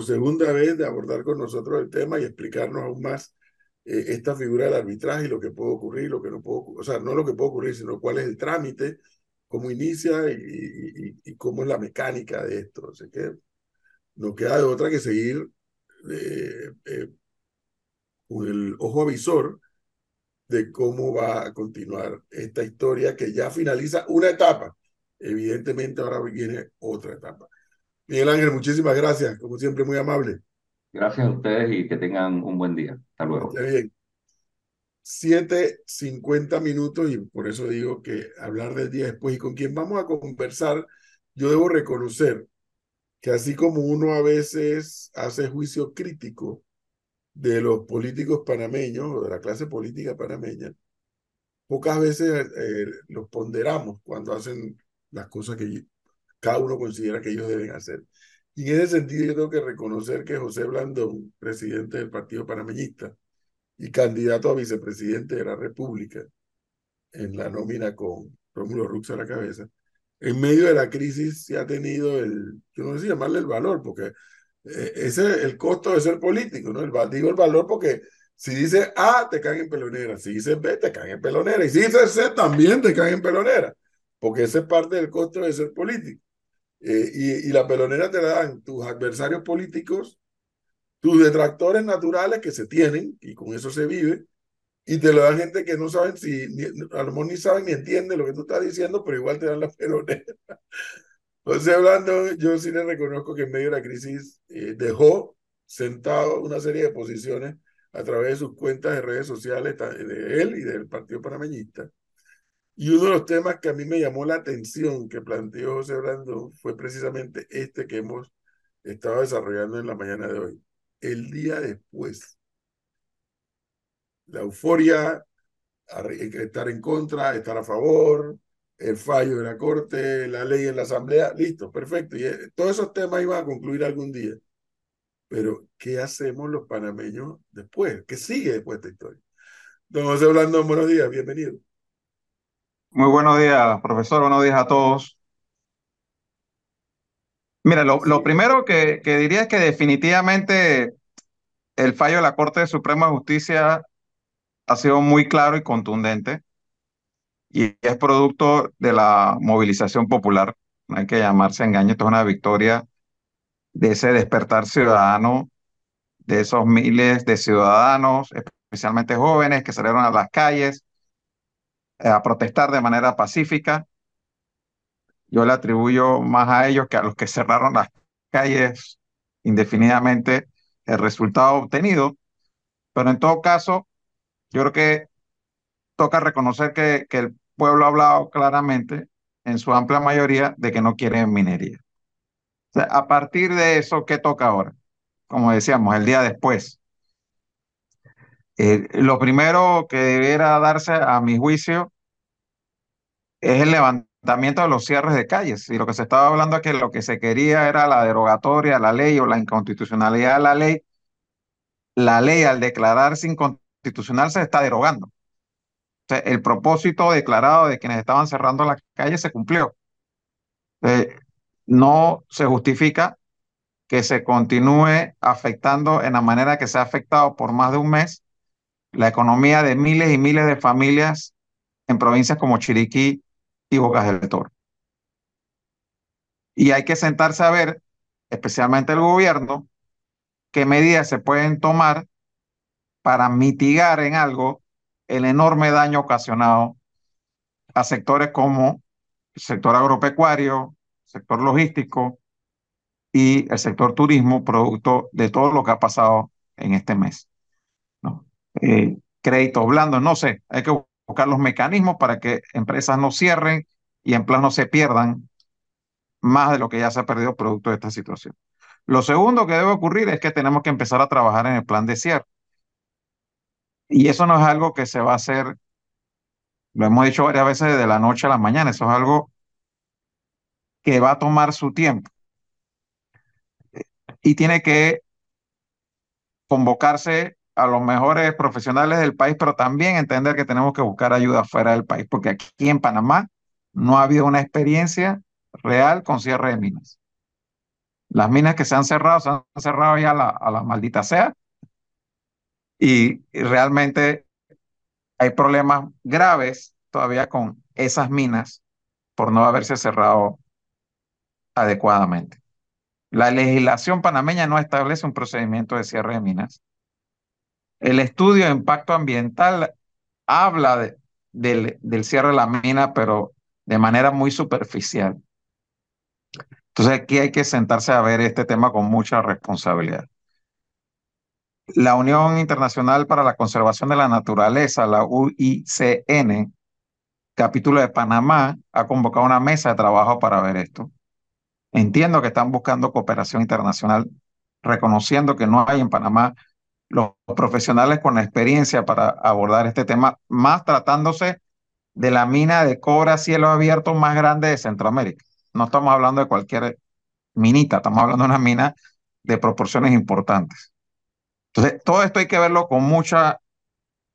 por segunda vez de abordar con nosotros el tema y explicarnos aún más eh, esta figura del arbitraje y lo que puede ocurrir, lo que no puede o sea, no lo que puede ocurrir, sino cuál es el trámite, cómo inicia y, y, cómo es la mecánica de esto. Así que no queda de otra que seguir eh, eh, con el ojo avisor de cómo va a continuar esta historia que ya finaliza una etapa. Evidentemente ahora viene otra etapa. Miguel Ángel, muchísimas gracias, como siempre, muy amable. Gracias a ustedes y que tengan un buen día. Hasta luego. Está bien. 7.50 minutos y por eso digo que hablar del día después y con quien vamos a conversar, yo debo reconocer que así como uno a veces hace juicio crítico de los políticos panameños o de la clase política panameña, pocas veces eh, los ponderamos cuando hacen las cosas que cada uno considera que ellos deben hacer. Y en ese sentido yo tengo que reconocer que José Blandón, presidente del Partido Panameñista y candidato a vicepresidente de la República en la nómina con Rómulo Rux a la cabeza, en medio de la crisis se ha tenido el, yo no sé si llamarle el valor, porque eh, ese es el costo de ser político, ¿no? El, digo el valor porque si dice A, te caen en pelonera, si dice B, te caen en pelonera, y si dice C, también te caen en pelonera, porque ese es parte del costo de ser político. Eh, y, y la pelonera te la dan tus adversarios políticos, tus detractores naturales que se tienen, y con eso se vive, y te lo dan gente que no saben si, a lo mejor ni saben ni entienden lo que tú estás diciendo, pero igual te dan la pelonera. Entonces, hablando, yo sí le reconozco que en medio de la crisis eh, dejó sentado una serie de posiciones a través de sus cuentas de redes sociales de él y del Partido Panameñista. Y uno de los temas que a mí me llamó la atención que planteó José Brando fue precisamente este que hemos estado desarrollando en la mañana de hoy. El día después la euforia, estar en contra, estar a favor, el fallo de la Corte, la ley en la Asamblea, listo, perfecto. Y eh, todos esos temas iban a concluir algún día. Pero, ¿qué hacemos los panameños después? ¿Qué sigue después de esta historia? Don José Blandón, buenos días, bienvenido. Muy buenos días, profesor, buenos días a todos. Mira, lo, lo primero que, que diría es que definitivamente el fallo de la Corte de Suprema Justicia ha sido muy claro y contundente y es producto de la movilización popular. No hay que llamarse engaño, esto es una victoria de ese despertar ciudadano, de esos miles de ciudadanos, especialmente jóvenes, que salieron a las calles a protestar de manera pacífica. Yo le atribuyo más a ellos que a los que cerraron las calles indefinidamente el resultado obtenido, pero en todo caso, yo creo que toca reconocer que, que el pueblo ha hablado claramente, en su amplia mayoría, de que no quiere minería. a partir de eso, ¿qué toca ahora? Como decíamos, el día después. Eh, lo primero que debiera darse, a mi juicio, es el levantamiento de los cierres de calles. Y lo que se estaba hablando es que lo que se quería era la derogatoria de la ley o la inconstitucionalidad de la ley. La ley, al declararse inconstitucional, se está derogando el propósito declarado de quienes estaban cerrando las calles se cumplió. no se justifica que se continúe afectando en la manera que se ha afectado por más de un mes la economía de miles y miles de familias en provincias como Chiriquí y Bocas del Toro. Y hay que sentarse a ver, especialmente el gobierno, qué medidas se pueden tomar para mitigar en algo el enorme daño ocasionado a sectores como el sector agropecuario, sector logístico y el sector turismo, producto de todo lo que ha pasado en este mes. Eh, créditos blandos, no sé, hay que buscar los mecanismos para que empresas no cierren y empleos no se pierdan más de lo que ya se ha perdido producto de esta situación. Lo segundo que debe ocurrir es que tenemos que empezar a trabajar en el plan de cierre. Y eso no es algo que se va a hacer, lo hemos dicho varias veces, de la noche a la mañana, eso es algo que va a tomar su tiempo. Y tiene que convocarse a los mejores profesionales del país, pero también entender que tenemos que buscar ayuda fuera del país, porque aquí en Panamá no ha habido una experiencia real con cierre de minas. Las minas que se han cerrado, se han cerrado ya a la, a la maldita sea. Y, y realmente hay problemas graves todavía con esas minas por no haberse cerrado adecuadamente. La legislación panameña no establece un procedimiento de cierre de minas. El estudio de impacto ambiental habla de- del, del cierre de la mina, pero de manera muy superficial. Entonces aquí hay que sentarse a ver este tema con mucha responsabilidad. La Unión Internacional para la Conservación de la Naturaleza, la UICN, capítulo de Panamá, ha convocado una mesa de trabajo para ver esto. Entiendo que están buscando cooperación internacional, reconociendo que no hay en Panamá los profesionales con experiencia para abordar este tema, más tratándose de la mina de cobre a cielo abierto más grande de Centroamérica. No estamos hablando de cualquier minita, estamos hablando de una mina de proporciones importantes. Entonces, todo esto hay que verlo con mucha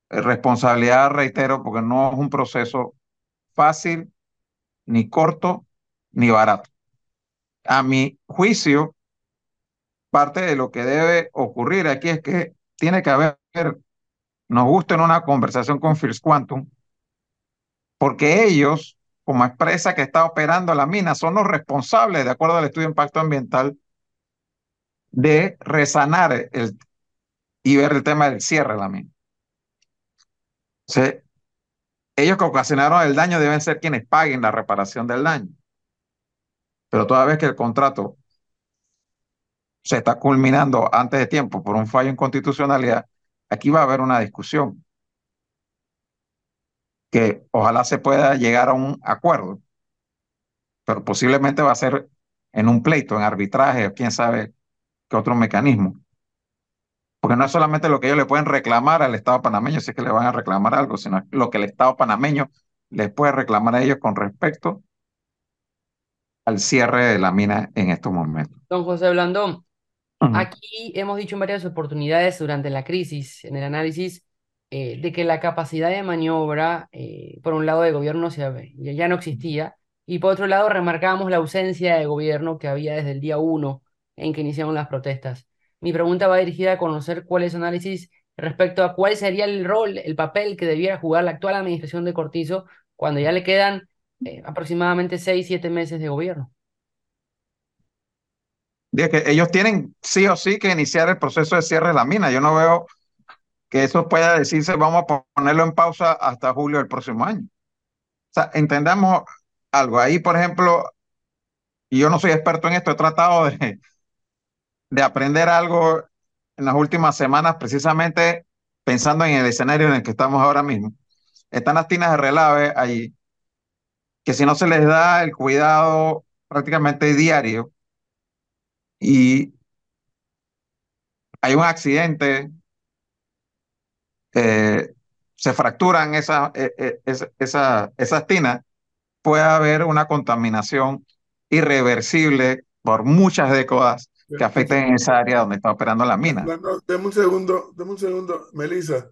eh, responsabilidad, reitero, porque no es un proceso fácil, ni corto, ni barato. A mi juicio, parte de lo que debe ocurrir aquí es que tiene que haber, nos gusta en una conversación con First Quantum, porque ellos, como empresa que está operando la mina, son los responsables, de acuerdo al estudio de impacto ambiental, de resanar el, y ver el tema del cierre de la mina. O ellos que ocasionaron el daño deben ser quienes paguen la reparación del daño. Pero toda vez que el contrato se está culminando antes de tiempo por un fallo en constitucionalidad, aquí va a haber una discusión que ojalá se pueda llegar a un acuerdo, pero posiblemente va a ser en un pleito, en arbitraje, o quién sabe qué otro mecanismo. Porque no es solamente lo que ellos le pueden reclamar al Estado panameño, si es que le van a reclamar algo, sino lo que el Estado panameño les puede reclamar a ellos con respecto al cierre de la mina en estos momentos. Don José Blandón, Aquí hemos dicho en varias oportunidades durante la crisis, en el análisis, eh, de que la capacidad de maniobra, eh, por un lado, de gobierno se ya no existía, y por otro lado, remarcábamos la ausencia de gobierno que había desde el día uno en que iniciaron las protestas. Mi pregunta va dirigida a conocer cuál es su análisis respecto a cuál sería el rol, el papel que debiera jugar la actual administración de Cortizo cuando ya le quedan eh, aproximadamente seis, siete meses de gobierno. Dice que ellos tienen sí o sí que iniciar el proceso de cierre de la mina. Yo no veo que eso pueda decirse, vamos a ponerlo en pausa hasta julio del próximo año. O sea, entendamos algo. Ahí, por ejemplo, y yo no soy experto en esto, he tratado de, de aprender algo en las últimas semanas, precisamente pensando en el escenario en el que estamos ahora mismo. Están las tinas de relave ahí, que si no se les da el cuidado prácticamente diario y hay un accidente, eh, se fracturan esa, eh, eh, esa, esa- esas tinas, puede haber una contaminación irreversible por muchas décadas que afecten en esa área donde está operando la mina. Bueno, deme un segundo, deme un segundo, Melissa.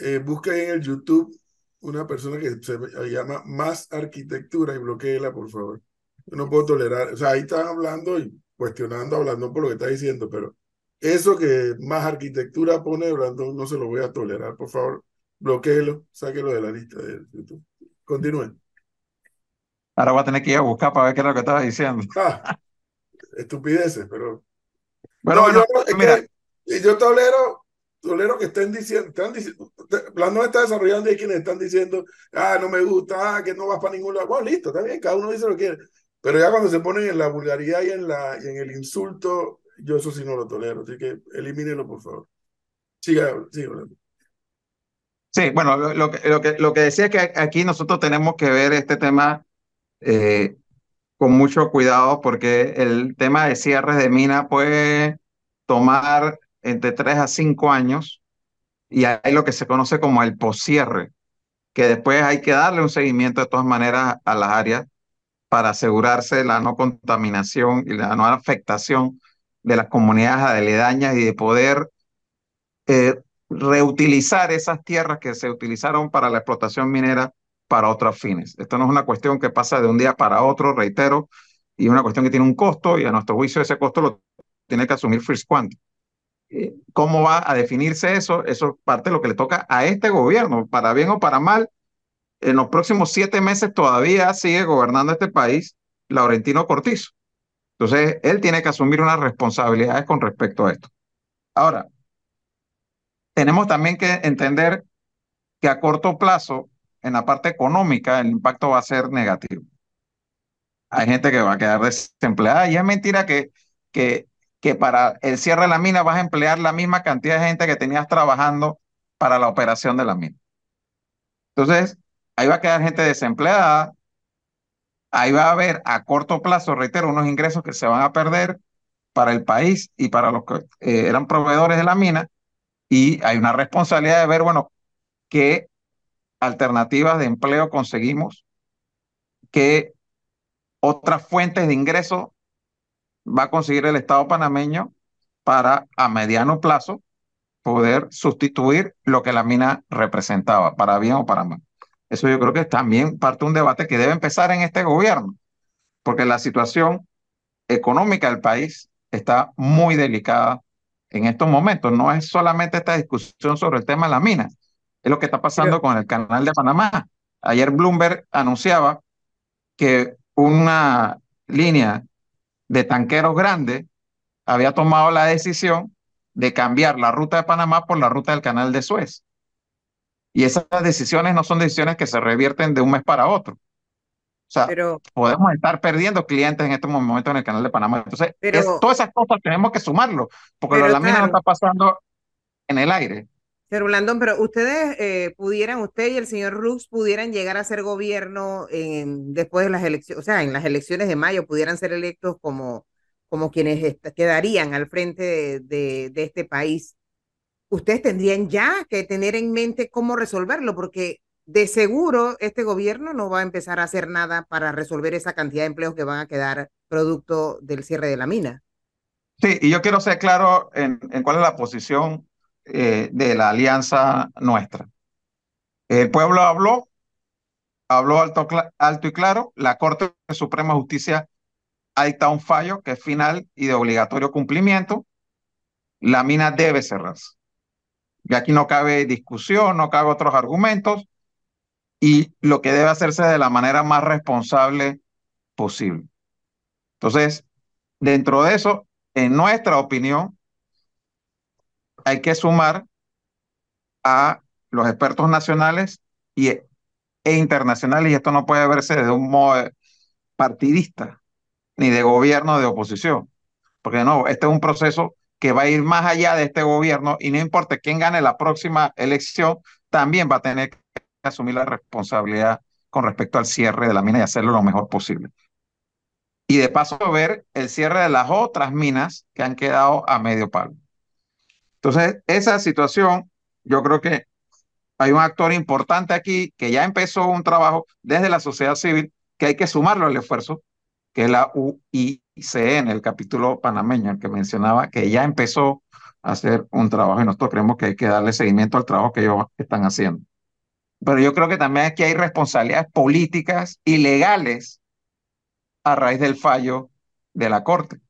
Eh, busca en el YouTube una persona que se llama Más Arquitectura y bloqueela, por favor. Yo no puedo tolerar, o sea, ahí están hablando y cuestionando a Blandón por lo que está diciendo, pero eso que Más Arquitectura pone Blandón no se lo voy a tolerar, por favor, bloqueelo, sáquelo de la lista de YouTube. Continúen. Ahora voy a tener que ir a buscar para ver qué es lo que estaba diciendo. Ah, estupideces, pero Bueno, no, bueno, yo, mira, que yo tolero, tolero que estén diciendo, están diciendo, Blandón está desarrollando y hay quienes están diciendo, ah, no me gusta, ah, que no vas para ningún lado. Bueno, listo, está bien, cada uno dice lo que quiere. Pero ya cuando se ponen en la vulgaridad y en, la, y en el insulto, yo eso sí no lo tolero. Así que elimínelo, por favor. Siga, siga hablando. sí, bueno, lo, que, lo, que, lo que decía es que aquí nosotros tenemos que ver este tema eh, con mucho cuidado porque el tema de cierres de mina puede tomar entre 3 a 5 años y hay lo que se conoce como el poscierre, que después hay que darle un seguimiento de todas maneras a las áreas para asegurarse la no contaminación y la no afectación de las comunidades aledañas y de poder eh, reutilizar esas tierras que se utilizaron para la explotación minera para otros fines. Esto no es una cuestión que pasa de un día para otro, reitero, y una cuestión que tiene un costo y a nuestro juicio ese costo lo tiene que asumir First Quantum. Eh, ¿Cómo va a definirse eso? Eso es parte de lo que le toca a este gobierno, para bien o para mal. En los próximos siete meses todavía sigue gobernando este país Laurentino Cortizo. Entonces, él tiene que asumir unas responsabilidades con respecto a esto. Ahora, tenemos también que entender que a corto plazo, en la parte económica, el impacto va a ser negativo. Hay gente que va a quedar desempleada y es mentira que, que, que para el cierre de la mina vas a emplear la misma cantidad de gente que tenías trabajando para la operación de la mina. Entonces, ahí va a quedar gente desempleada, ahí va a haber a corto plazo, reitero, unos ingresos que se van a perder para el país y para los que eh, eran proveedores de la mina, y hay una responsabilidad de ver, bueno, qué alternativas de empleo conseguimos, qué otras fuentes de ingreso va a conseguir el Estado panameño para a mediano plazo poder sustituir lo que la mina representaba, para bien o para mal. Eso yo creo que es también parte de un debate que debe empezar en este gobierno, porque la situación económica del país está muy delicada en estos momentos. No es solamente esta discusión sobre el tema de la mina, es lo que está pasando con el canal de Panamá. Ayer Bloomberg anunciaba que una línea de tanqueros grandes había tomado la decisión de cambiar la ruta de Panamá por la ruta del canal de Suez. Y esas decisiones no son decisiones que se revierten de un mes para otro. O sea, podemos estar perdiendo clientes en estos momentos en el canal de Panamá. Entonces, todas esas cosas tenemos que sumarlo, porque la mina no está pasando en el aire. Pero Blandón, pero ustedes eh, pudieran, usted y el señor Rux pudieran llegar a ser gobierno en, después de las elecciones, o sea, en las elecciones de mayo pudieran ser electos como, como quienes quedarían al frente de, de, este país. Ustedes tendrían ya que tener en mente cómo resolverlo, porque de seguro este gobierno no va a empezar a hacer nada para resolver esa cantidad de empleos que van a quedar producto del cierre de la mina. Sí, y yo quiero ser claro en, cuál es la posición eh, de la alianza nuestra. El pueblo habló, habló alto, alto y claro, la Corte Suprema de Justicia ha dictado un fallo que es final y de obligatorio cumplimiento, la mina debe cerrarse. Y aquí no cabe discusión, no cabe otros argumentos, y lo que debe hacerse de la manera más responsable posible. Entonces, dentro de eso, en nuestra opinión, hay que sumar a los expertos nacionales y, e internacionales, y esto no puede verse de un modo partidista, ni de gobierno de oposición, porque no, este es un proceso que va a ir más allá de este gobierno y no importa quién gane la próxima elección, también va a tener que asumir la responsabilidad con respecto al cierre de la mina y hacerlo lo mejor posible. Y de paso ver el cierre de las otras minas que han quedado a medio palo. Entonces, esa situación, yo creo que hay un actor importante aquí que ya empezó un trabajo desde la sociedad civil que hay que sumarlo al esfuerzo, que es la UICN, el capítulo panameño, el que mencionaba, que ya empezó a hacer un trabajo y nosotros creemos que hay que darle seguimiento al trabajo que ellos están haciendo. Pero yo creo que también aquí hay responsabilidades políticas y legales a raíz del fallo de la Corte.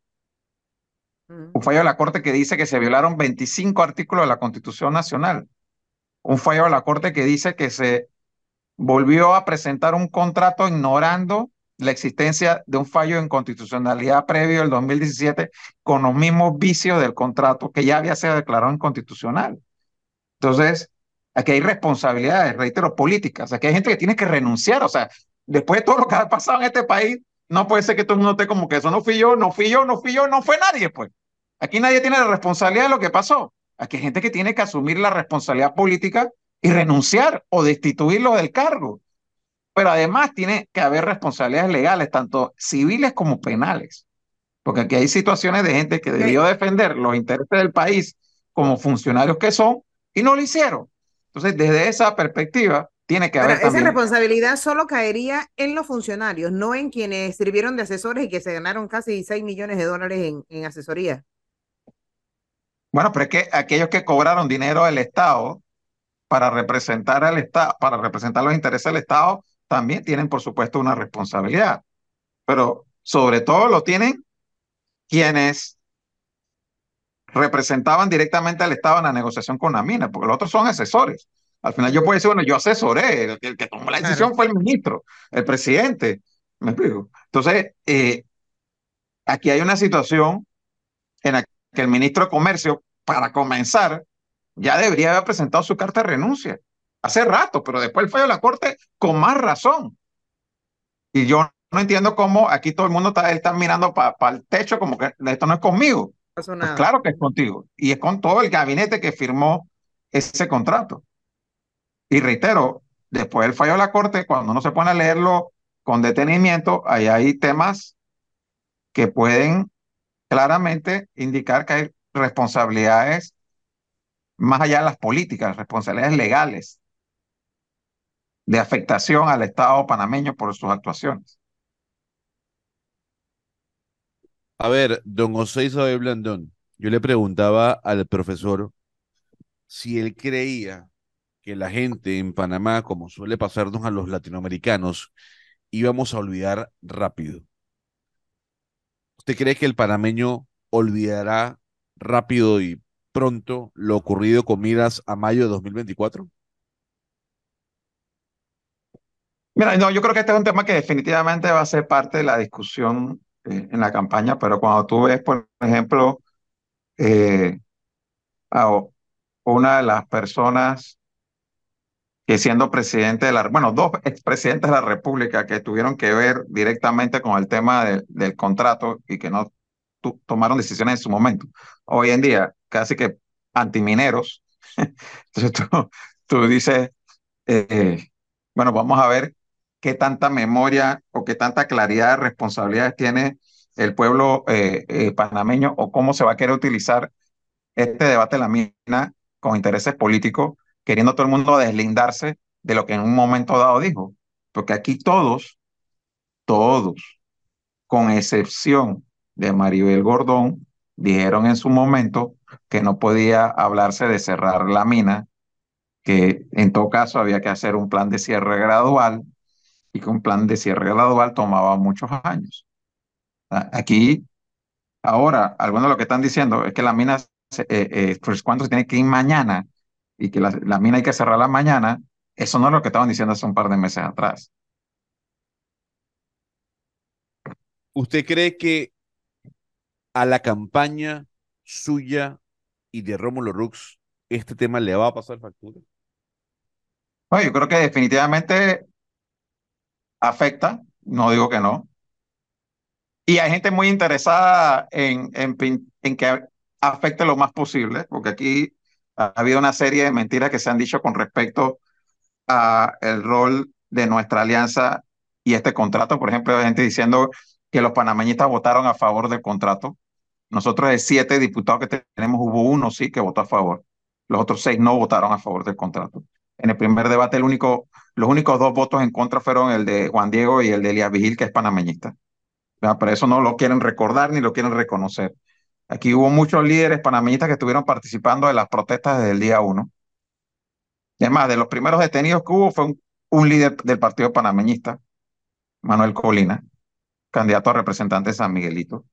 Un fallo de la Corte que dice que se violaron 25 artículos de la Constitución Nacional. Un fallo de la Corte que dice que se volvió a presentar un contrato ignorando la existencia de un fallo de inconstitucionalidad previo del 2017 con los mismos vicios del contrato que ya había sido declarado inconstitucional. Entonces, aquí hay responsabilidades, reitero, políticas. Aquí hay gente que tiene que renunciar. O sea, después de todo lo que ha pasado en este país, no puede ser que todo el mundo esté como que eso no fui yo, no fui yo, no fui yo, no fue nadie, pues. Aquí nadie tiene la responsabilidad de lo que pasó. Aquí hay gente que tiene que asumir la responsabilidad política y renunciar o destituirlo del cargo. Pero además tiene que haber responsabilidades legales, tanto civiles como penales. Porque aquí hay situaciones de gente que debió defender los intereses del país como funcionarios que son y no lo hicieron. Entonces, desde esa perspectiva, tiene que haber. esa responsabilidad solo caería en los funcionarios, no en quienes sirvieron de asesores y que se ganaron casi 6 millones de dólares en, en asesoría. Bueno, pero es que aquellos que cobraron dinero del Estado para representar al Estado, para representar los intereses del Estado, también tienen, por supuesto, una responsabilidad. Pero sobre todo lo tienen quienes representaban directamente al Estado en la negociación con la mina, porque los otros son asesores. Al final yo puedo decir, bueno, yo asesoré, el, el que tomó la decisión Claro. fue el ministro, el presidente. ¿Me explico? Entonces, eh, aquí hay una situación en la que el ministro de Comercio, para comenzar, ya debería haber presentado su carta de renuncia. Hace rato, pero después el fallo de la Corte con más razón. Y yo no entiendo cómo aquí todo el mundo está, está mirando para el techo como que esto no es conmigo. Pues claro que es contigo. Y es con todo el gabinete que firmó ese contrato. Y reitero, después del fallo de la Corte, cuando uno se pone a leerlo con detenimiento, ahí hay temas que pueden claramente indicar que hay responsabilidades más allá de las políticas, responsabilidades legales de afectación al Estado panameño por sus actuaciones. A ver, don José Isabel Blandón, yo le preguntaba al profesor si él creía que la gente en Panamá, como suele pasarnos a los latinoamericanos, íbamos a olvidar rápido. ¿Usted cree que el panameño olvidará rápido y pronto lo ocurrido con miras a mayo de 2024? Mira, no, yo creo que este es un tema que definitivamente va a ser parte de la discusión eh, en la campaña, pero cuando tú ves, por ejemplo, eh, a una de las personas que siendo presidente de la, bueno, dos expresidentes de la República que tuvieron que ver directamente con el tema de- del contrato y que no tomaron decisiones en su momento. Hoy en día, casi que antimineros. Entonces tú, tú dices, eh, bueno, vamos a ver qué tanta memoria o qué tanta claridad de responsabilidades tiene el pueblo eh, eh, panameño o cómo se va a querer utilizar este debate de la mina con intereses políticos, queriendo todo el mundo deslindarse de lo que en un momento dado dijo. Porque aquí todos, todos, con excepción de Maribel Gordón, dijeron en su momento que no podía hablarse de cerrar la mina, que en todo caso había que hacer un plan de cierre gradual y que un plan de cierre gradual tomaba muchos años. A- Aquí, ahora, algunos de lo que están diciendo es que la mina, se- eh, eh, pues cuando se tiene que ir mañana y que la, la mina hay que cerrarla mañana, eso no es lo que estaban diciendo hace un par de meses atrás. ¿Usted cree que a la campaña suya y de Rómulo Rux este tema le va a pasar factura? Bueno, yo creo que definitivamente afecta, no digo que no. Y hay gente muy interesada en, en, que afecte lo más posible, porque aquí ha habido una serie de mentiras que se han dicho con respecto a el rol de nuestra alianza y este contrato. Por ejemplo, hay gente diciendo que los panameñistas votaron a favor del contrato. Nosotros de siete diputados que tenemos, hubo uno sí que votó a favor. Los otros seis no votaron a favor del contrato. En el primer debate, el único, los únicos dos votos en contra fueron el de Juan Diego y el de Elías Vigil, que es panameñista. Pero eso no lo quieren recordar ni lo quieren reconocer. Aquí hubo muchos líderes panameñistas que estuvieron participando de las protestas desde el día uno. Además, de los primeros detenidos que hubo fue un, un líder del partido panameñista, Manuel Colina, candidato a representante de San Miguelito.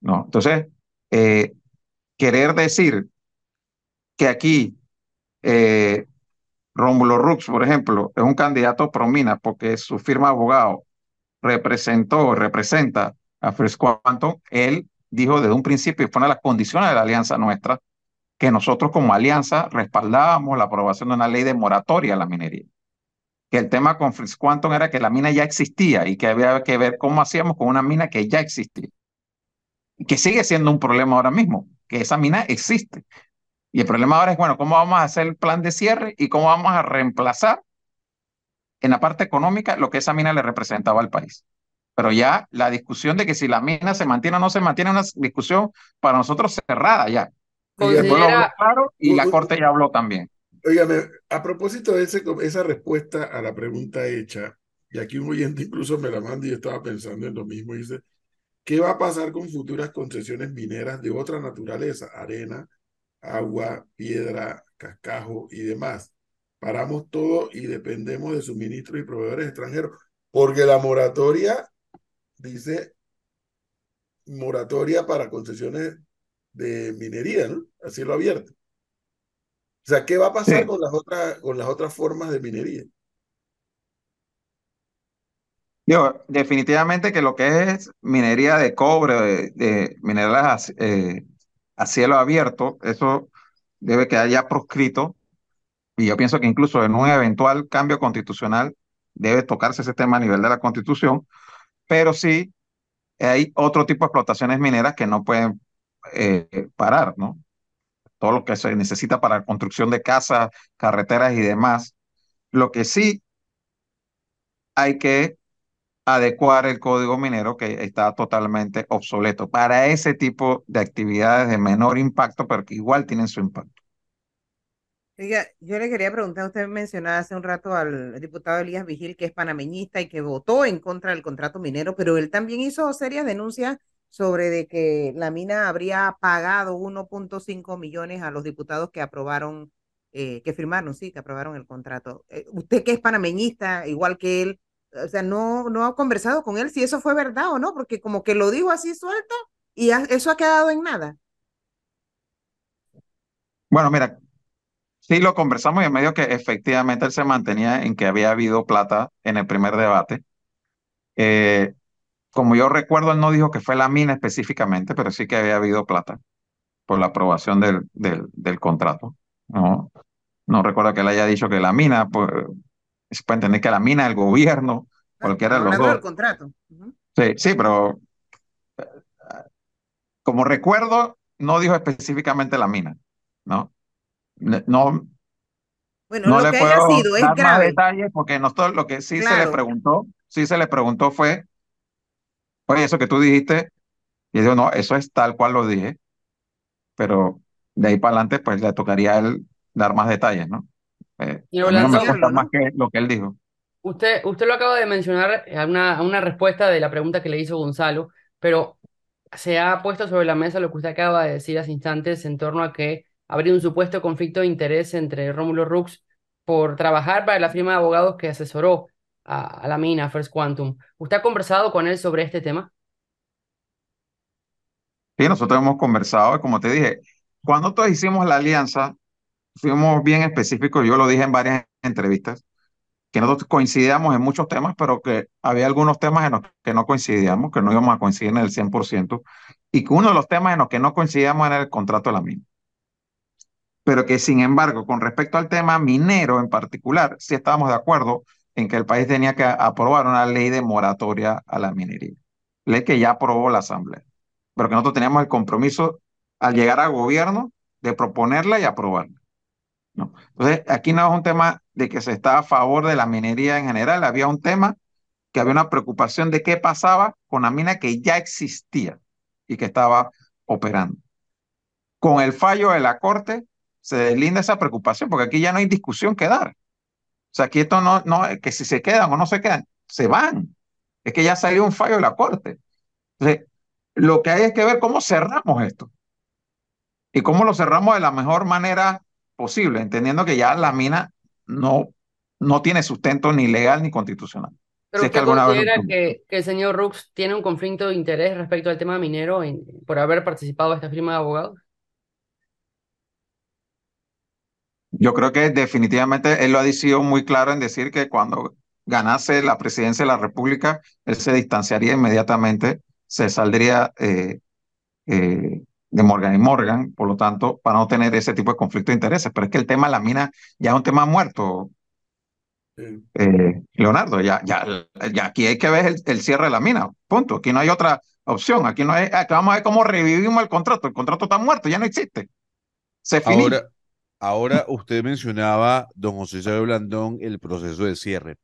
¿no? Entonces, eh, querer decir que aquí eh, Rómulo Rux, por ejemplo, es un candidato promina porque su firma de abogado representó, representa a First Quantum, él dijo desde un principio, y fue una de las condiciones de la alianza nuestra, que nosotros como alianza respaldábamos la aprobación de una ley de moratoria a la minería. Que el tema con First Quantum era que la mina ya existía y que había que ver cómo hacíamos con una mina que ya existía. Y que sigue siendo un problema ahora mismo, que esa mina existe. Y el problema ahora es, bueno, ¿cómo vamos a hacer el plan de cierre y cómo vamos a reemplazar en la parte económica lo que esa mina le representaba al país? Pero ya la discusión de que si la mina se mantiene o no se mantiene es una discusión para nosotros cerrada ya. Considera, claro y la corte ya habló también. Óigame, a propósito de ese, esa respuesta a la pregunta hecha, y aquí un oyente incluso me la manda y yo estaba pensando en lo mismo, dice, ¿qué va a pasar con futuras concesiones mineras de otra naturaleza? Arena, agua, piedra, cascajo y demás. Paramos todo y dependemos de suministros y proveedores extranjeros, porque la moratoria dice moratoria para concesiones de minería, ¿no? A cielo abierto. O sea, ¿qué va a pasar Sí. con las otras, con las otras formas de minería? Digo, definitivamente que lo que es minería de cobre, de, de minerales eh, a cielo abierto, eso debe quedar ya proscrito. Y yo pienso que incluso en un eventual cambio constitucional debe tocarse ese tema a nivel de la constitución, pero sí hay otro tipo de explotaciones mineras que no pueden eh, parar, ¿no? Todo lo que se necesita para construcción de casas, carreteras y demás. Lo que sí hay que adecuar el código minero que está totalmente obsoleto para ese tipo de actividades de menor impacto, pero que igual tienen su impacto. Oiga, yo le quería preguntar, usted mencionaba hace un rato al diputado Elías Vigil, que es panameñista y que votó en contra del contrato minero, pero él también hizo serias denuncias sobre de que la mina habría pagado 1.5 millones a los diputados que aprobaron, eh, que firmaron, sí, que aprobaron el contrato. Eh, usted que es panameñista, igual que él, o sea, no, no ha conversado con él si eso fue verdad o no, porque como que lo dijo así suelto y eso ha quedado en nada. Bueno, mira, sí lo conversamos y en medio que efectivamente él se mantenía en que había habido plata en el primer debate. Eh, como yo recuerdo, él no dijo que fue la mina específicamente, pero sí que había habido plata por la aprobación del, del, del contrato. No, no recuerdo que él haya dicho que la mina, pues, se puede entender que la mina, el gobierno, Ah, cualquiera de los dos. contrato. Ujú. Sí, sí, pero como recuerdo, no dijo específicamente la mina, ¿no? No, Bueno, no lo le que haya puedo sido es dar más grave. detalles porque nosotros lo que sí se le preguntó, sí se le preguntó fue, oye, eso que tú dijiste, y dijo, no, eso es tal cual lo dije, pero de ahí para adelante, pues le tocaría a él dar más detalles, ¿no? Eh, no me más que lo que él dijo. Usted, usted lo acaba de mencionar a una, a una respuesta de la pregunta que le hizo Gonzalo, pero se ha puesto sobre la mesa lo que usted acaba de decir hace instantes en torno a que habría un supuesto conflicto de interés entre Rómulo Rux por trabajar para la firma de abogados que asesoró a, a la mina First Quantum. ¿Usted ha conversado con él sobre este tema? Sí, nosotros hemos conversado, como te dije, cuando nosotros hicimos la alianza, fuimos bien específicos, yo lo dije en varias entrevistas, que nosotros coincidíamos en muchos temas, pero que había algunos temas en los que no coincidíamos, que no íbamos a coincidir en el 100%, y que uno de los temas en los que no coincidíamos era el contrato de la mina. Pero que, sin embargo, con respecto al tema minero en particular, sí estábamos de acuerdo en que el país tenía que aprobar una ley de moratoria a la minería, ley que ya aprobó la Asamblea, pero que nosotros teníamos el compromiso al llegar al gobierno de proponerla y aprobarla. ¿No? Entonces, aquí no es un tema de que se está a favor de la minería en general, había un tema que había una preocupación de qué pasaba con la mina que ya existía y que estaba operando. Con el fallo de la Corte se deslinda esa preocupación, porque aquí ya no hay discusión que dar. O sea, aquí esto no, no es que si se quedan o no se quedan, se van. Es que ya salió un fallo de la Corte. Entonces, lo que hay es que ver cómo cerramos esto y cómo lo cerramos de la mejor manera posible, entendiendo que ya la mina no, no tiene sustento ni legal ni constitucional. ¿Pero Si es que alguna considera que, que el señor Rux tiene un conflicto de interés respecto al tema minero en- por haber participado de esta firma de abogados? Yo creo que definitivamente él lo ha sido muy claro en decir que cuando ganase la presidencia de la República, él se distanciaría inmediatamente, se saldría eh, eh, de Morgan y Morgan, por lo tanto, para no tener ese tipo de conflicto de intereses. Pero es que el tema de la mina ya es un tema muerto, Eh, Leonardo. Ya, ya, ya aquí hay que ver el, el cierre de la mina, punto. Aquí no hay otra opción. Aquí no hay, aquí vamos a ver cómo revivimos el contrato. El contrato está muerto, ya no existe. Se finí. Ahora, ahora usted mencionaba, don José Isabel Blandón, el proceso de cierre.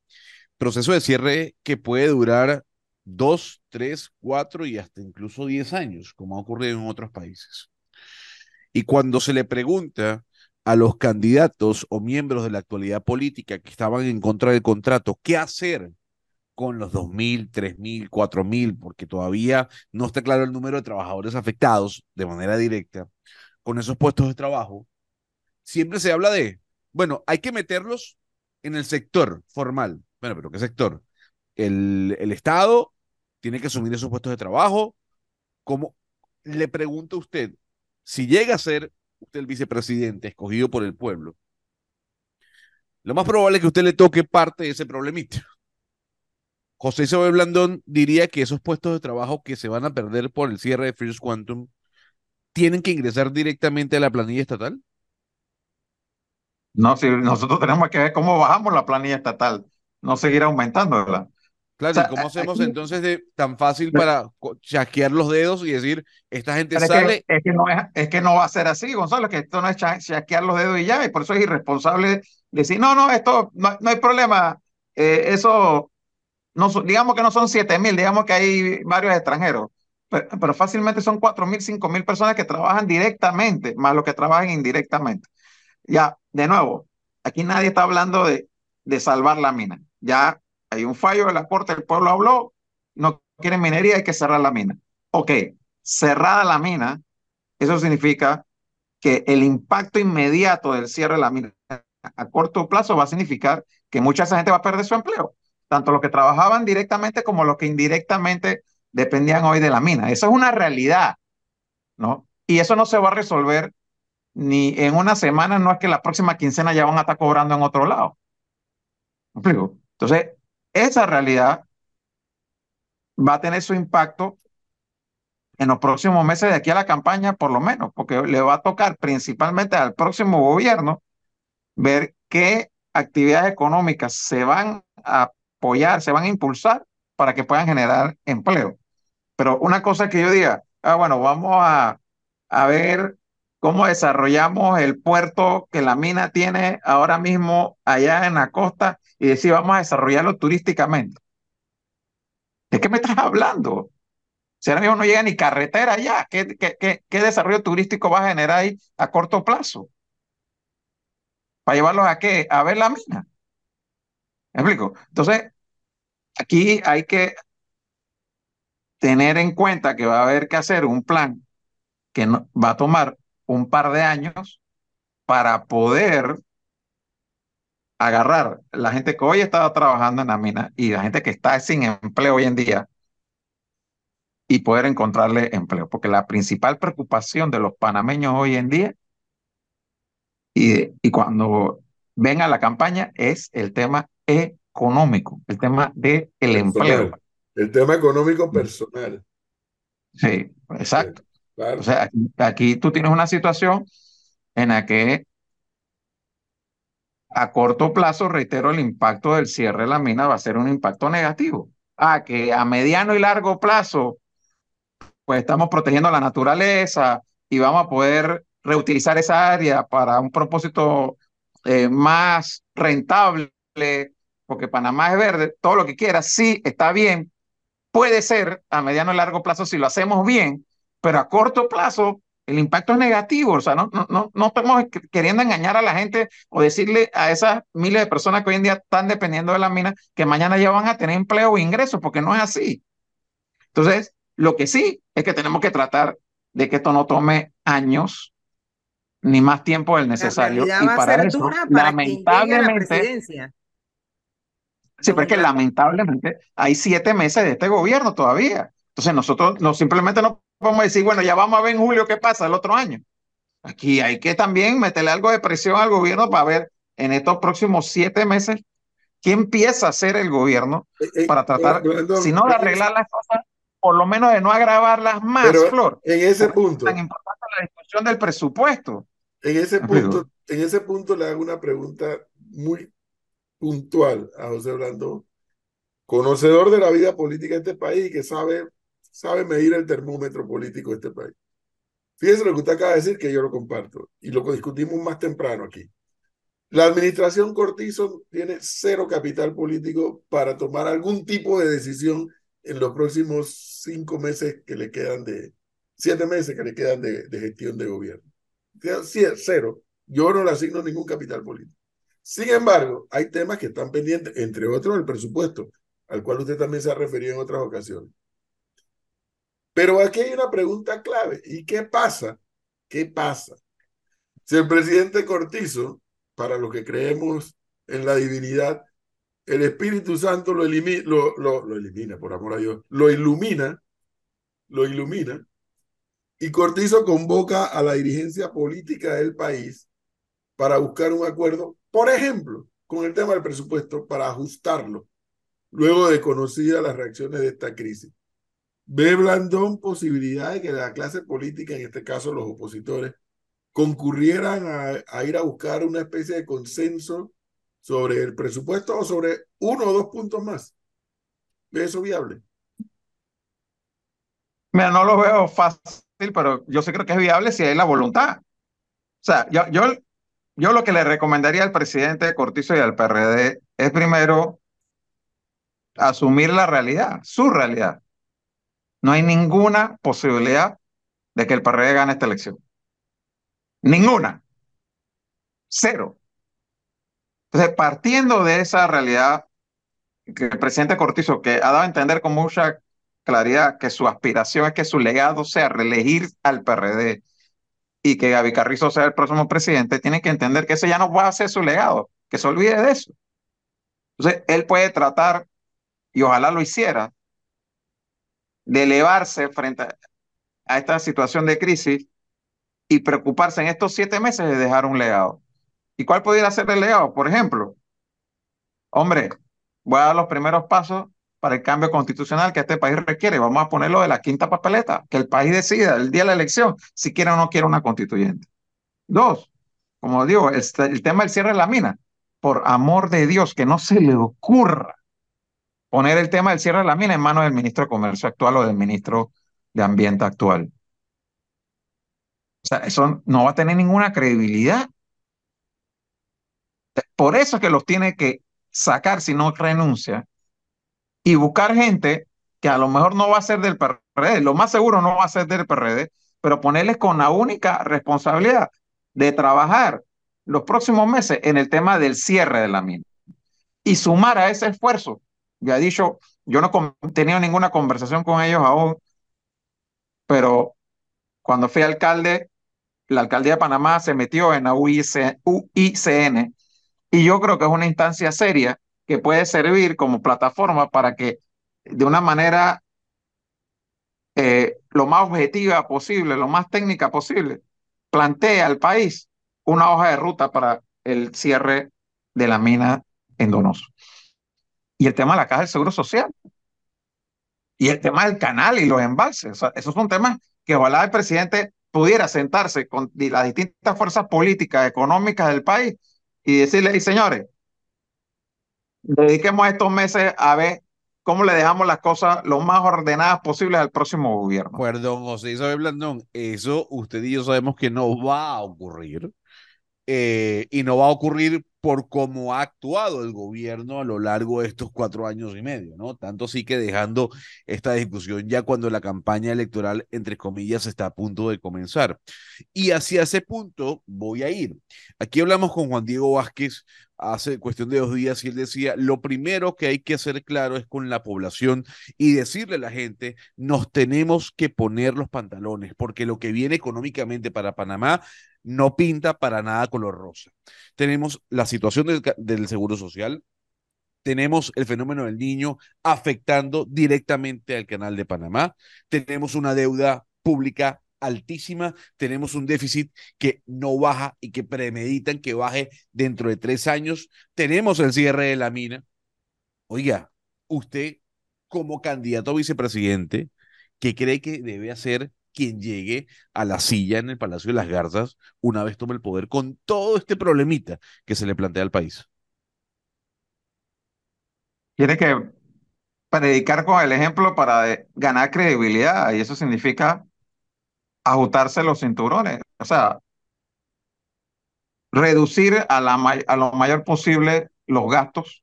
Proceso de cierre que puede durar dos, tres, cuatro y hasta incluso diez años, como ha ocurrido en otros países. Y cuando se le pregunta a los candidatos o miembros de la actualidad política que estaban en contra del contrato, ¿qué hacer con los 2.000, 3.000, 4.000? Porque todavía no está claro el número de trabajadores afectados de manera directa con esos puestos de trabajo. Siempre se habla de, bueno, hay que meterlos en el sector formal. Bueno, pero ¿qué sector? El, el Estado tiene que asumir esos puestos de trabajo como le pregunto a usted, si llega a ser usted el vicepresidente escogido por el pueblo, lo más probable es que usted le toque parte de ese problemita. José Isabel Blandón diría que esos puestos de trabajo que se van a perder por el cierre de First Quantum tienen que ingresar directamente a la planilla estatal. No, si nosotros tenemos que ver cómo bajamos la planilla estatal, no seguir aumentándola. Claro, O sea, ¿y cómo hacemos aquí- entonces de tan fácil para chasquear los dedos y decir, esta gente sale? que, es, que no es, es que no va a ser así, Gonzalo, que esto no es cha- chaquear los dedos y ya, y por eso es irresponsable decir, no, no, esto no, no hay problema, eh, eso, no, digamos que no son siete mil, digamos que hay varios extranjeros, pero, pero fácilmente son cuatro mil, cinco mil personas que trabajan directamente, más los que trabajan indirectamente. Ya, de nuevo, aquí nadie está hablando de, de salvar la mina, ya hay un fallo de la Corte, el pueblo habló, no quieren minería, hay que cerrar la mina. Ok, cerrada la mina, eso significa que el impacto inmediato del cierre de la mina a corto plazo va a significar que mucha esa gente va a perder su empleo, tanto los que trabajaban directamente como los que indirectamente dependían hoy de la mina. Eso es una realidad, ¿no? Y eso no se va a resolver ni en una semana, no es que la próxima quincena ya van a estar cobrando en otro lado. Entonces, esa realidad va a tener su impacto en los próximos meses de aquí a la campaña, por lo menos, porque le va a tocar principalmente al próximo gobierno ver qué actividades económicas se van a apoyar, se van a impulsar para que puedan generar empleo. Pero una cosa que yo diga, ah, bueno, vamos a, a ver cómo desarrollamos el puerto que la mina tiene ahora mismo allá en la costa y decir, vamos a desarrollarlo turísticamente. ¿De qué me estás hablando? Si ahora mismo no llega ni carretera allá, ¿qué, qué, desarrollo turístico va a generar ahí a corto plazo? ¿Para llevarlos a qué? A ver la mina. ¿Me explico? Entonces, aquí hay que tener en cuenta que va a haber que hacer un plan que no- va a tomar un par de años para poder agarrar la gente que hoy está trabajando en la mina y la gente que está sin empleo hoy en día y poder encontrarle empleo. Porque la principal preocupación de los panameños hoy en día y, y cuando ven a la campaña es el tema económico, el tema del empleo. Personal. El tema económico personal. Sí, exacto. Claro. O sea, aquí, tú tienes una situación en la que a corto plazo, reitero, el impacto del cierre de la mina va a ser un impacto negativo. Ah, que a mediano y largo plazo, pues estamos protegiendo la naturaleza y vamos a poder reutilizar esa área para un propósito eh, más rentable, porque Panamá es verde, todo lo que quieras, sí, está bien, puede ser a mediano y largo plazo si lo hacemos bien, pero a corto plazo el impacto es negativo. O sea, no, no, no, no estamos qu- queriendo engañar a la gente o decirle a esas miles de personas que hoy en día están dependiendo de la mina que mañana ya van a tener empleo o ingresos, porque no es así. Entonces, lo que sí es que tenemos que tratar de que esto no tome años ni más tiempo del La necesario. Y va a para ser eso, dura para la lamentablemente, presidencia. Sí, Don pero es que Orlando. lamentablemente hay siete meses de este gobierno todavía. Entonces nosotros no, simplemente no podemos decir, bueno, ya vamos a ver en julio qué pasa el otro año. Aquí hay que también meterle algo de presión al gobierno para ver en estos próximos siete meses qué empieza a hacer el gobierno Eh, eh, para tratar, Brandon, si no de arreglar las cosas, por lo menos de no agravarlas más, Pero Flor. en ese es punto, tan importante la discusión del presupuesto. en ese punto, en ese punto le hago una pregunta muy puntual a José Blandón, conocedor de la vida política de este país y que sabe, sabe medir el termómetro político de este país. Fíjese lo que usted acaba de decir, que yo lo comparto, y lo discutimos más temprano aquí. La administración Cortizo tiene cero capital político para tomar algún tipo de decisión en los próximos cinco meses que le quedan de, siete meses que le quedan de, gestión de gobierno. Cero. Yo no le asigno ningún capital político. Sin embargo, hay temas que están pendientes, entre otros el presupuesto, al cual usted también se ha referido en otras ocasiones. Pero aquí hay una pregunta clave. ¿Y qué pasa? ¿Qué pasa? Si el presidente Cortizo, para los que creemos en la divinidad, el Espíritu Santo lo, elimi- lo, lo, lo elimina, por amor a Dios, lo ilumina, lo ilumina, y Cortizo convoca a la dirigencia política del país para buscar un acuerdo, por ejemplo, con el tema del presupuesto, para ajustarlo, luego de conocidas las reacciones de esta crisis. ¿Ve Blandón posibilidad de que la clase política, en este caso los opositores, concurrieran a, ir a buscar una especie de consenso sobre el presupuesto o sobre uno o dos puntos más? ¿Ve eso viable? Mira, no lo veo fácil, pero yo sí creo que es viable si hay la voluntad. O sea, yo, yo, yo lo que le recomendaría al presidente Cortizo y al PRD es primero asumir la realidad, su realidad. No hay ninguna posibilidad de que el PRD gane esta elección. Ninguna. Cero. Entonces, partiendo de esa realidad, que el presidente Cortizo, que ha dado a entender con mucha claridad que su aspiración es que su legado sea reelegir al PRD y que Gaby Carrizo sea el próximo presidente, tiene que entender que ese ya no va a ser su legado, que se olvide de eso. Entonces, él puede tratar, y ojalá lo hiciera, de elevarse frente a esta situación de crisis y preocuparse en estos siete meses de dejar un legado. ¿Y cuál pudiera ser el legado? Por ejemplo, hombre, voy a dar los primeros pasos para el cambio constitucional que este país requiere. Vamos a ponerlo de la quinta papeleta, que el país decida el día de la elección si quiere o no quiere una constituyente. Dos, como digo, el, el tema del cierre de la mina. Por amor de Dios, que no se le ocurra poner el tema del cierre de la mina en manos del ministro de Comercio actual o del ministro de Ambiente actual. O sea, eso no va a tener ninguna credibilidad. Por eso es que los tiene que sacar si no renuncia y buscar gente que a lo mejor no va a ser del PRD, lo más seguro no va a ser del PRD, pero ponerles con la única responsabilidad de trabajar los próximos meses en el tema del cierre de la mina y sumar a ese esfuerzo. Ya he dicho, yo no he tenido ninguna conversación con ellos aún, pero cuando fui alcalde, la alcaldía de Panamá se metió en la UICN y yo creo que es una instancia seria que puede servir como plataforma para que de una manera eh, lo más objetiva posible, lo más técnica posible, plantee al país una hoja de ruta para el cierre de la mina en Donoso. Y el tema de la caja del Seguro Social. Y el tema del canal y los embalses. esos son temas que ojalá el presidente pudiera sentarse con las distintas fuerzas políticas, económicas del país y decirle, señores, dediquemos estos meses a ver cómo le dejamos las cosas lo más ordenadas posibles al próximo gobierno. Perdón, José Isabel Blandón, eso usted y yo sabemos que no va a ocurrir. Eh, y no va a ocurrir por cómo ha actuado el gobierno a lo largo de estos cuatro años y medio, ¿no? Tanto sí que dejando esta discusión ya cuando la campaña electoral, entre comillas, está a punto de comenzar. Y hacia ese punto voy a ir. Aquí hablamos con Juan Diego Vázquez hace cuestión de dos días y él decía, lo primero que hay que hacer claro es con la población y decirle a la gente, nos tenemos que poner los pantalones, porque lo que viene económicamente para Panamá no pinta para nada color rosa. Tenemos la situación del, Seguro Social, tenemos el fenómeno del niño afectando directamente al canal de Panamá, tenemos una deuda pública altísima, tenemos un déficit que no baja y que premeditan que baje dentro de tres años, tenemos el cierre de la mina. Oiga, usted como candidato a vicepresidente, ¿qué cree que debe hacer quien llegue a la silla en el Palacio de las Garzas una vez tome el poder con todo este problemita que se le plantea al país? Tiene que predicar con el ejemplo para ganar credibilidad y eso significa ajustarse los cinturones, o sea, reducir a, a lo mayor posible los gastos,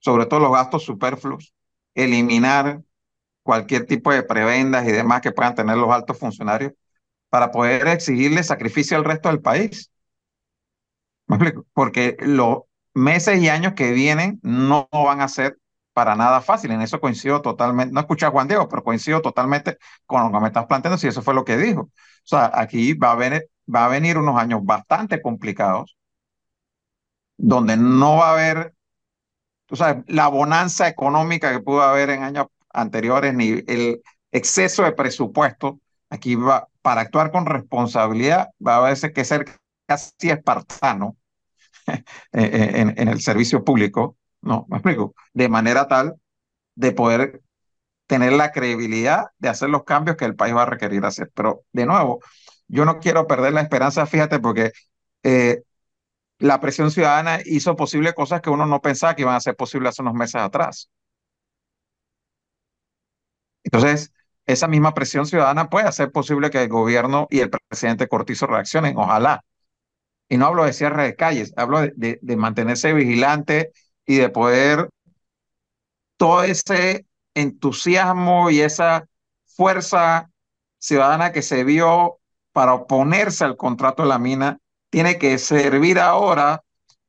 sobre todo los gastos superfluos, eliminar cualquier tipo de prebendas y demás que puedan tener los altos funcionarios para poder exigirle sacrificio al resto del país. ¿Me explico? Porque los meses y años que vienen no van a ser para nada fácil. En eso coincido totalmente. No escuché a Juan Diego, pero coincido totalmente con lo que me estás planteando, si eso fue lo que dijo. O sea, aquí va a venir, va a venir unos años bastante complicados, donde no va a haber, tú sabes, la bonanza económica que pudo haber en años anteriores, ni el exceso de presupuesto aquí va, para actuar con responsabilidad va a haber que ser casi espartano en, en el servicio público, ¿no? Me explico, de manera tal de poder tener la credibilidad de hacer los cambios que el país va a requerir hacer. Pero de nuevo, yo no quiero perder la esperanza, fíjate, porque eh, la presión ciudadana hizo posible cosas que uno no pensaba que iban a ser posibles hace unos meses atrás. Entonces, esa misma presión ciudadana puede hacer posible que el gobierno y el presidente Cortizo reaccionen, ojalá. Y no hablo de cierre de calles, hablo de, de mantenerse vigilante y de poder todo ese entusiasmo y esa fuerza ciudadana que se vio para oponerse al contrato de la mina tiene que servir ahora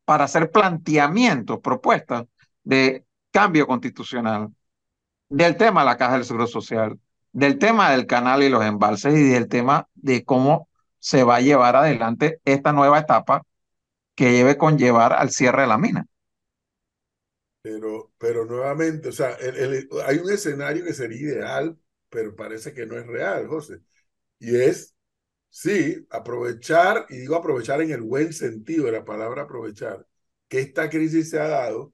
para hacer planteamientos, propuestas de cambio constitucional, del tema de la Caja del Seguro Social, del tema del canal y los embalses y del tema de cómo se va a llevar adelante esta nueva etapa que lleve conllevar al cierre de la mina. Pero, pero nuevamente, o sea, hay un escenario que sería ideal, pero parece que no es real, José. Y es, sí, aprovechar, y digo aprovechar en el buen sentido de la palabra aprovechar, que esta crisis se ha dado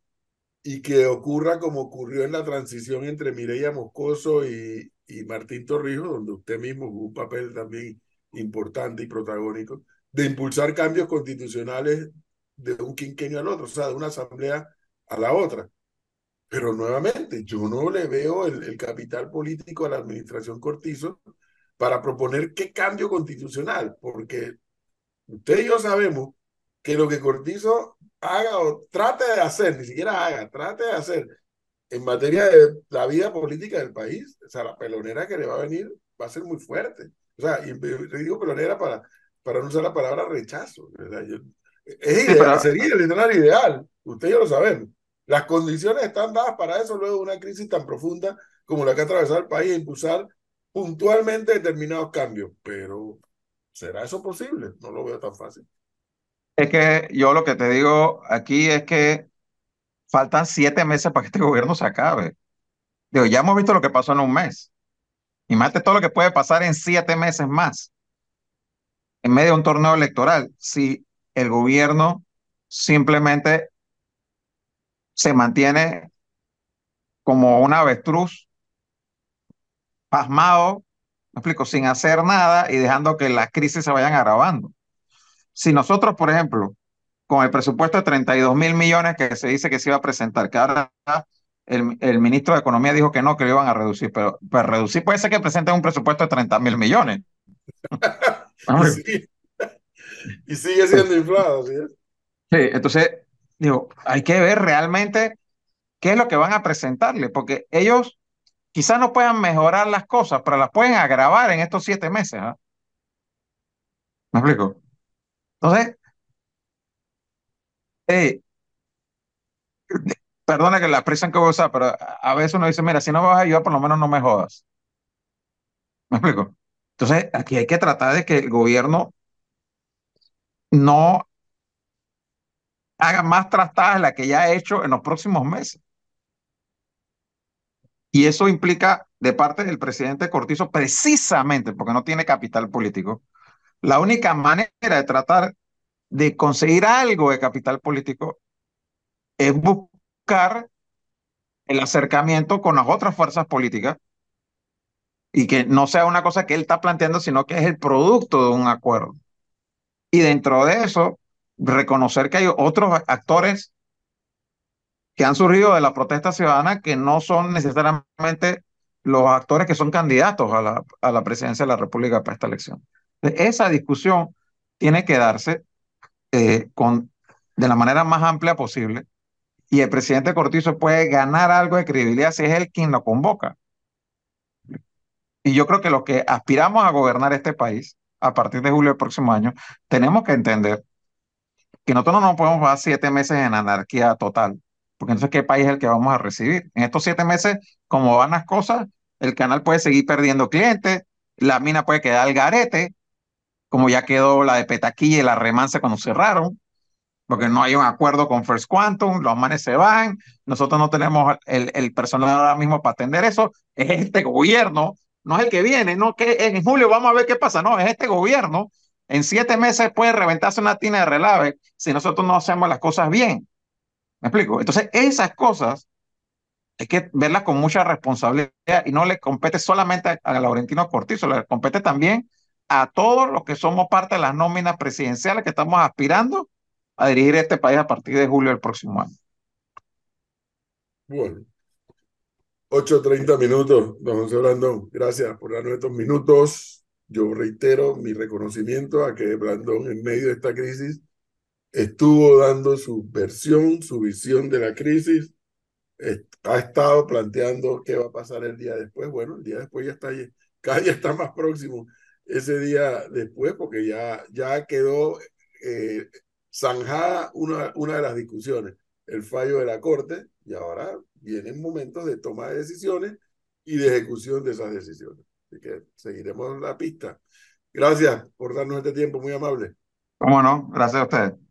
y que ocurra como ocurrió en la transición entre Mireya Moscoso y, y Martín Torrijos, donde usted mismo jugó un papel también importante y protagónico, de impulsar cambios constitucionales de un quinquenio al otro, o sea, de una asamblea a la otra. Pero nuevamente, yo no le veo el, capital político a la administración Cortizo para proponer qué cambio constitucional, porque usted y yo sabemos que lo que Cortizo haga o trate de hacer, ni siquiera haga, trate de hacer en materia de la vida política del país, o sea, la pelonera que le va a venir va a ser muy fuerte. O sea, y digo pelonera para, para no usar la palabra rechazo. es ideal, sería el escenario ideal, usted y yo lo sabemos. Las condiciones están dadas para eso luego de una crisis tan profunda como la que ha atravesado el país e impulsar puntualmente determinados cambios. Pero, ¿será eso posible? No lo veo tan fácil. Es que yo lo que te digo aquí es que faltan siete meses para que este gobierno se acabe. Digo, ya hemos visto lo que pasó en un mes. Imagínate todo lo que puede pasar en siete meses más. En medio de un torneo electoral, si el gobierno simplemente se mantiene como un avestruz, pasmado, me explico, sin hacer nada y dejando que las crisis se vayan agravando. Si nosotros, por ejemplo, con el presupuesto de 32 mil millones que se dice que se iba a presentar, que ahora el, el, ministro de Economía dijo que no, que lo iban a reducir, pero para reducir puede ser que presenten un presupuesto de 30 mil millones. y, sigue siendo inflado, ¿sí? Sí, entonces digo, hay que ver realmente qué es lo que van a presentarle, porque ellos quizás no puedan mejorar las cosas, pero las pueden agravar en estos siete meses. ¿ah? ¿Me explico? Entonces, perdona que la expresión que voy a usar, pero a veces uno dice, mira, si no vas a ayudar, por lo menos no me jodas. ¿Me explico? Entonces, aquí hay que tratar de que el gobierno no haga más trastadas la que ya ha hecho en los próximos meses. Y eso implica de parte del presidente Cortizo, precisamente porque no tiene capital político, la única manera de tratar de conseguir algo de capital político es buscar el acercamiento con las otras fuerzas políticas y que no sea una cosa que él está planteando, sino que es el producto de un acuerdo. Y dentro de eso, reconocer que hay otros actores que han surgido de la protesta ciudadana que no son necesariamente los actores que son candidatos a la, a la presidencia de la República para esta elección. Esa discusión tiene que darse eh, con, de la manera más amplia posible y el presidente Cortizo puede ganar algo de credibilidad si es él quien lo convoca. Y yo creo que los que aspiramos a gobernar este país a partir de julio del próximo año, tenemos que entender que nosotros no nos podemos pasar siete meses en anarquía total, porque entonces, ¿qué país es el que vamos a recibir? En estos siete meses, como van las cosas, el canal puede seguir perdiendo clientes, la mina puede quedar al garete, como ya quedó la de Petaquilla y la Remansa cuando cerraron, porque no hay un acuerdo con First Quantum, los manes se van, nosotros no tenemos el, el personal ahora mismo para atender eso, es este gobierno no es el que viene, no que en julio vamos a ver qué pasa, no, es este gobierno. En siete meses puede reventarse una tina de relave si nosotros no hacemos las cosas bien. ¿Me explico? Entonces, esas cosas hay que verlas con mucha responsabilidad y no le compete solamente a Laurentino Cortizo, le compete también a todos los que somos parte de las nóminas presidenciales que estamos aspirando a dirigir este país a partir de julio del próximo año. Bueno, 8.30 minutos, don José Brandón. Gracias por darnos estos minutos. Yo reitero mi reconocimiento a que Brandón, en medio de esta crisis, estuvo dando su versión, su visión de la crisis. Ha estado planteando qué va a pasar el día después. Bueno, el día después ya está, cada día está más próximo ese día después, porque ya, ya quedó eh, zanjada una, una de las discusiones, el fallo de la Corte, y ahora vienen momentos de toma de decisiones y de ejecución de esas decisiones. Así que seguiremos la pista. Gracias por darnos este tiempo, muy amable. ¿Cómo no? Gracias a ustedes.